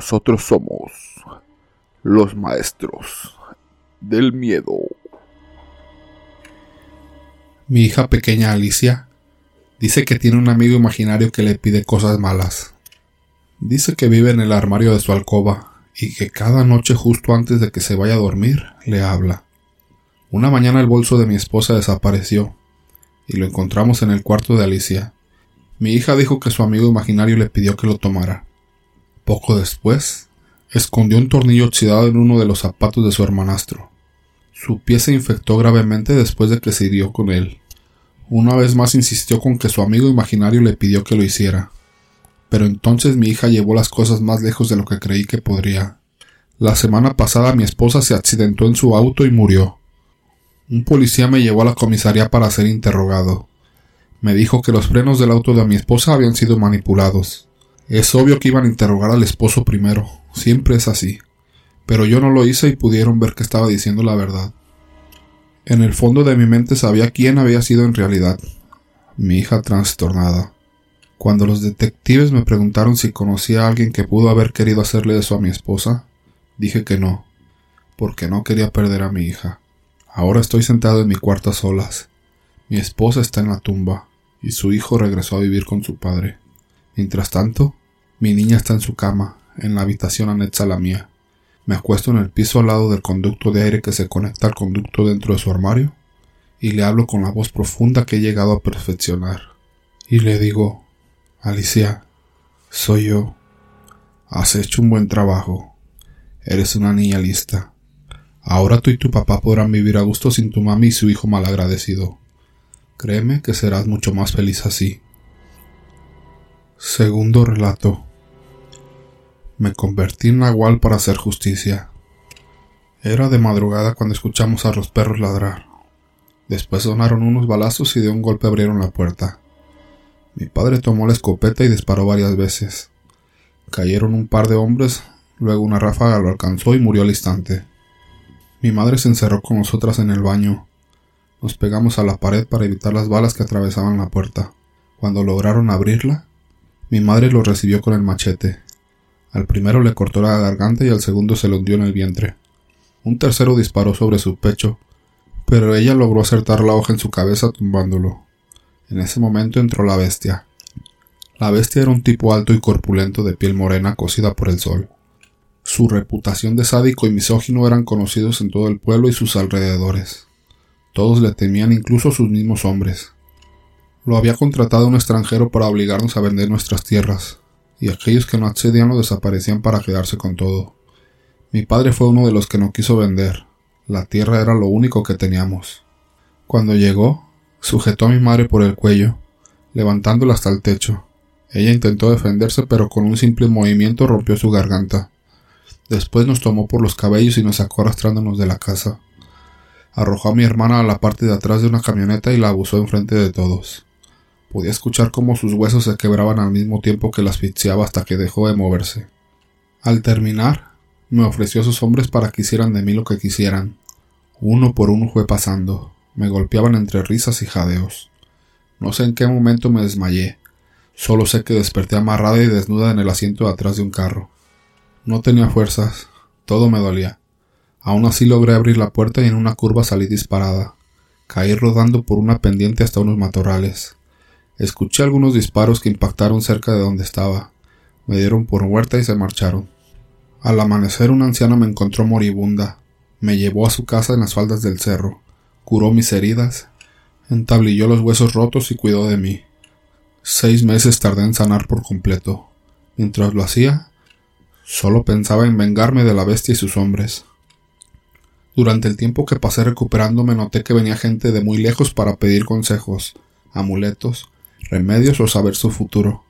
nosotros somos los maestros del miedo. Mi hija pequeña Alicia dice que tiene un amigo imaginario que le pide cosas malas. Dice que vive en el armario de su alcoba y que cada noche justo antes de que se vaya a dormir le habla. Una mañana el bolso de mi esposa desapareció y lo encontramos en el cuarto de Alicia. Mi hija dijo que su amigo imaginario le pidió que lo tomara. Poco después, escondió un tornillo oxidado en uno de los zapatos de su hermanastro. Su pie se infectó gravemente después de que se hirió con él. Una vez más insistió con que su amigo imaginario le pidió que lo hiciera. Pero entonces mi hija llevó las cosas más lejos de lo que creí que podría. La semana pasada mi esposa se accidentó en su auto y murió. Un policía me llevó a la comisaría para ser interrogado. Me dijo que los frenos del auto de mi esposa habían sido manipulados. Es obvio que iban a interrogar al esposo primero, siempre es así. Pero yo no lo hice y pudieron ver que estaba diciendo la verdad. En el fondo de mi mente sabía quién había sido en realidad. Mi hija trastornada. Cuando los detectives me preguntaron si conocía a alguien que pudo haber querido hacerle eso a mi esposa, dije que no, porque no quería perder a mi hija. Ahora estoy sentado en mi cuarto a solas. Mi esposa está en la tumba y su hijo regresó a vivir con su padre. Mientras tanto, mi niña está en su cama, en la habitación anexa a la mía. Me acuesto en el piso al lado del conducto de aire que se conecta al conducto dentro de su armario y le hablo con la voz profunda que he llegado a perfeccionar. Y le digo, Alicia, soy yo. Has hecho un buen trabajo. Eres una niña lista. Ahora tú y tu papá podrán vivir a gusto sin tu mami y su hijo malagradecido. Créeme que serás mucho más feliz así. Segundo relato. Me convertí en nahual para hacer justicia. Era de madrugada cuando escuchamos a los perros ladrar. Después sonaron unos balazos y de un golpe abrieron la puerta. Mi padre tomó la escopeta y disparó varias veces. Cayeron un par de hombres, luego una ráfaga lo alcanzó y murió al instante. Mi madre se encerró con nosotras en el baño. Nos pegamos a la pared para evitar las balas que atravesaban la puerta. Cuando lograron abrirla, mi madre lo recibió con el machete. Al primero le cortó la garganta y al segundo se lo hundió en el vientre. Un tercero disparó sobre su pecho, pero ella logró acertar la hoja en su cabeza tumbándolo. En ese momento entró la bestia. La bestia era un tipo alto y corpulento de piel morena cocida por el sol. Su reputación de sádico y misógino eran conocidos en todo el pueblo y sus alrededores. Todos le temían incluso sus mismos hombres. Lo había contratado un extranjero para obligarnos a vender nuestras tierras, y aquellos que no accedían lo desaparecían para quedarse con todo. Mi padre fue uno de los que no quiso vender. La tierra era lo único que teníamos. Cuando llegó, sujetó a mi madre por el cuello, levantándola hasta el techo. Ella intentó defenderse, pero con un simple movimiento rompió su garganta. Después nos tomó por los cabellos y nos sacó arrastrándonos de la casa. Arrojó a mi hermana a la parte de atrás de una camioneta y la abusó enfrente de todos. Podía escuchar cómo sus huesos se quebraban al mismo tiempo que la asfixiaba hasta que dejó de moverse. Al terminar, me ofreció a sus hombres para que hicieran de mí lo que quisieran. Uno por uno fue pasando. Me golpeaban entre risas y jadeos. No sé en qué momento me desmayé. Solo sé que desperté amarrada y desnuda en el asiento de atrás de un carro. No tenía fuerzas, todo me dolía. Aún así logré abrir la puerta y en una curva salí disparada. Caí rodando por una pendiente hasta unos matorrales. Escuché algunos disparos que impactaron cerca de donde estaba. Me dieron por muerta y se marcharon. Al amanecer una anciana me encontró moribunda. Me llevó a su casa en las faldas del cerro. Curó mis heridas. Entablilló los huesos rotos y cuidó de mí. Seis meses tardé en sanar por completo. Mientras lo hacía, Solo pensaba en vengarme de la bestia y sus hombres. Durante el tiempo que pasé recuperándome noté que venía gente de muy lejos para pedir consejos, amuletos, remedios o saber su futuro.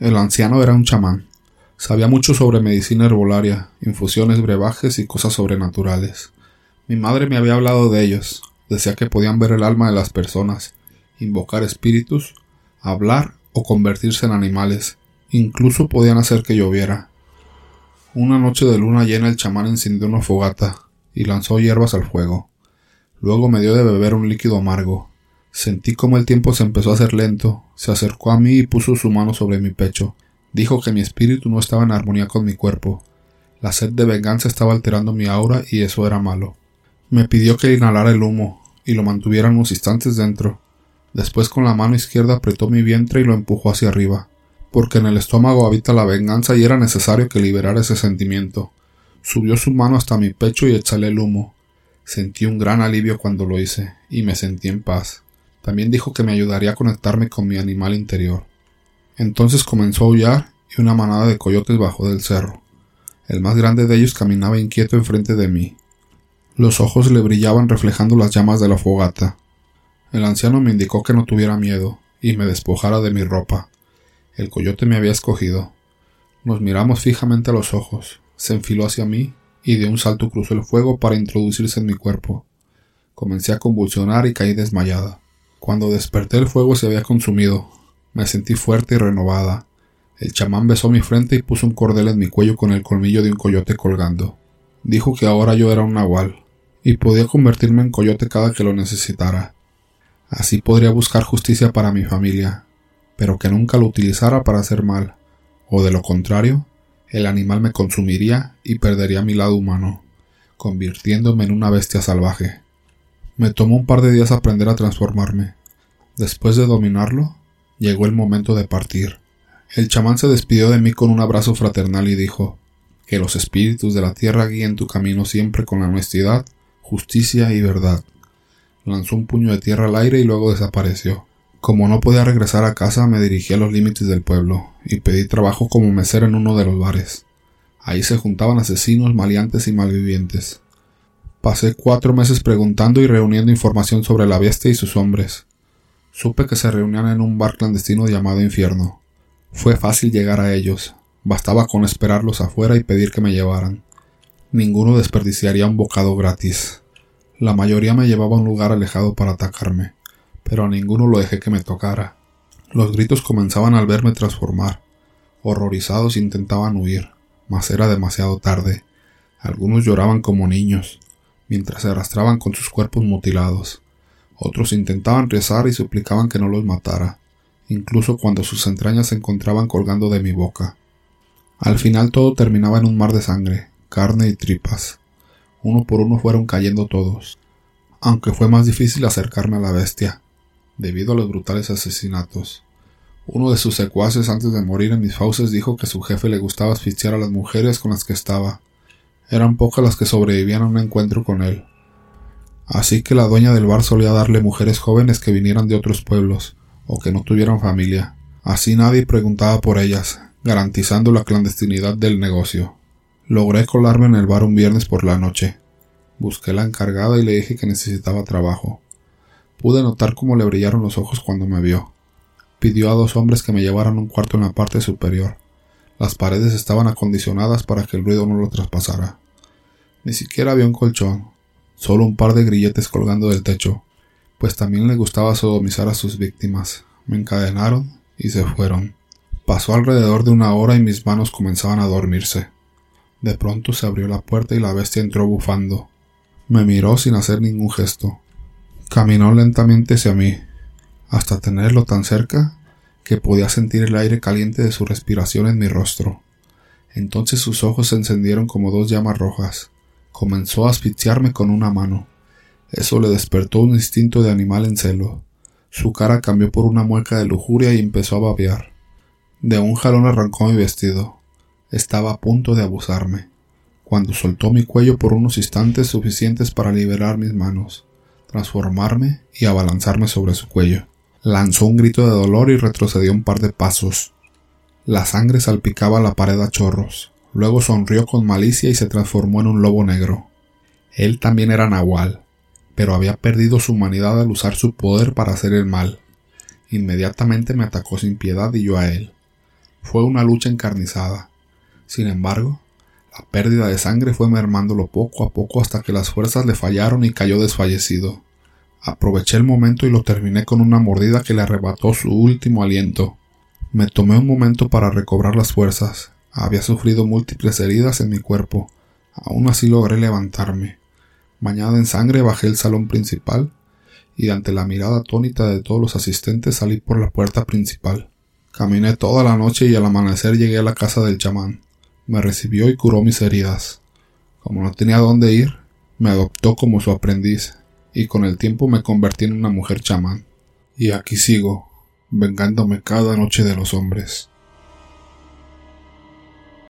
El anciano era un chamán. Sabía mucho sobre medicina herbolaria, infusiones, brebajes y cosas sobrenaturales. Mi madre me había hablado de ellos. Decía que podían ver el alma de las personas, invocar espíritus, hablar o convertirse en animales. Incluso podían hacer que lloviera. Una noche de luna llena el chamán encendió una fogata y lanzó hierbas al fuego. Luego me dio de beber un líquido amargo. Sentí como el tiempo se empezó a hacer lento, se acercó a mí y puso su mano sobre mi pecho. Dijo que mi espíritu no estaba en armonía con mi cuerpo. La sed de venganza estaba alterando mi aura y eso era malo. Me pidió que inhalara el humo y lo mantuviera unos instantes dentro. Después con la mano izquierda apretó mi vientre y lo empujó hacia arriba, porque en el estómago habita la venganza y era necesario que liberara ese sentimiento. Subió su mano hasta mi pecho y exhalé el humo. Sentí un gran alivio cuando lo hice, y me sentí en paz. También dijo que me ayudaría a conectarme con mi animal interior. Entonces comenzó a aullar y una manada de coyotes bajó del cerro. El más grande de ellos caminaba inquieto enfrente de mí. Los ojos le brillaban reflejando las llamas de la fogata. El anciano me indicó que no tuviera miedo y me despojara de mi ropa. El coyote me había escogido. Nos miramos fijamente a los ojos. Se enfiló hacia mí y de un salto cruzó el fuego para introducirse en mi cuerpo. Comencé a convulsionar y caí desmayada. Cuando desperté el fuego se había consumido. Me sentí fuerte y renovada. El chamán besó mi frente y puso un cordel en mi cuello con el colmillo de un coyote colgando. Dijo que ahora yo era un nahual, y podía convertirme en coyote cada que lo necesitara. Así podría buscar justicia para mi familia, pero que nunca lo utilizara para hacer mal, o de lo contrario, el animal me consumiría y perdería mi lado humano, convirtiéndome en una bestia salvaje. Me tomó un par de días aprender a transformarme. Después de dominarlo, llegó el momento de partir. El chamán se despidió de mí con un abrazo fraternal y dijo que los espíritus de la tierra guíen tu camino siempre con la honestidad, justicia y verdad. Lanzó un puño de tierra al aire y luego desapareció. Como no podía regresar a casa, me dirigí a los límites del pueblo y pedí trabajo como mesero en uno de los bares. Ahí se juntaban asesinos, maleantes y malvivientes. Pasé cuatro meses preguntando y reuniendo información sobre la bestia y sus hombres. Supe que se reunían en un bar clandestino llamado Infierno. Fue fácil llegar a ellos. Bastaba con esperarlos afuera y pedir que me llevaran. Ninguno desperdiciaría un bocado gratis. La mayoría me llevaba a un lugar alejado para atacarme pero a ninguno lo dejé que me tocara. Los gritos comenzaban al verme transformar. Horrorizados intentaban huir, mas era demasiado tarde. Algunos lloraban como niños, mientras se arrastraban con sus cuerpos mutilados. Otros intentaban rezar y suplicaban que no los matara, incluso cuando sus entrañas se encontraban colgando de mi boca. Al final todo terminaba en un mar de sangre, carne y tripas. Uno por uno fueron cayendo todos, aunque fue más difícil acercarme a la bestia, debido a los brutales asesinatos. Uno de sus secuaces antes de morir en mis fauces dijo que su jefe le gustaba asfixiar a las mujeres con las que estaba. Eran pocas las que sobrevivían a un encuentro con él. Así que la dueña del bar solía darle mujeres jóvenes que vinieran de otros pueblos, o que no tuvieran familia. Así nadie preguntaba por ellas, garantizando la clandestinidad del negocio. Logré colarme en el bar un viernes por la noche. Busqué la encargada y le dije que necesitaba trabajo. Pude notar cómo le brillaron los ojos cuando me vio. Pidió a dos hombres que me llevaran un cuarto en la parte superior. Las paredes estaban acondicionadas para que el ruido no lo traspasara. Ni siquiera había un colchón, solo un par de grilletes colgando del techo, pues también le gustaba sodomizar a sus víctimas. Me encadenaron y se fueron. Pasó alrededor de una hora y mis manos comenzaban a dormirse. De pronto se abrió la puerta y la bestia entró bufando. Me miró sin hacer ningún gesto. Caminó lentamente hacia mí, hasta tenerlo tan cerca que podía sentir el aire caliente de su respiración en mi rostro. Entonces sus ojos se encendieron como dos llamas rojas. Comenzó a asfixiarme con una mano. Eso le despertó un instinto de animal en celo. Su cara cambió por una mueca de lujuria y empezó a babear. De un jalón arrancó mi vestido. Estaba a punto de abusarme, cuando soltó mi cuello por unos instantes suficientes para liberar mis manos transformarme y abalanzarme sobre su cuello. Lanzó un grito de dolor y retrocedió un par de pasos. La sangre salpicaba la pared a chorros. Luego sonrió con malicia y se transformó en un lobo negro. Él también era nahual, pero había perdido su humanidad al usar su poder para hacer el mal. Inmediatamente me atacó sin piedad y yo a él. Fue una lucha encarnizada. Sin embargo, la pérdida de sangre fue mermándolo poco a poco hasta que las fuerzas le fallaron y cayó desfallecido. Aproveché el momento y lo terminé con una mordida que le arrebató su último aliento. Me tomé un momento para recobrar las fuerzas. Había sufrido múltiples heridas en mi cuerpo. Aún así logré levantarme. Bañada en sangre bajé el salón principal y ante la mirada atónita de todos los asistentes salí por la puerta principal. Caminé toda la noche y al amanecer llegué a la casa del chamán. Me recibió y curó mis heridas. Como no tenía dónde ir, me adoptó como su aprendiz, y con el tiempo me convertí en una mujer chamán. Y aquí sigo, vengándome cada noche de los hombres.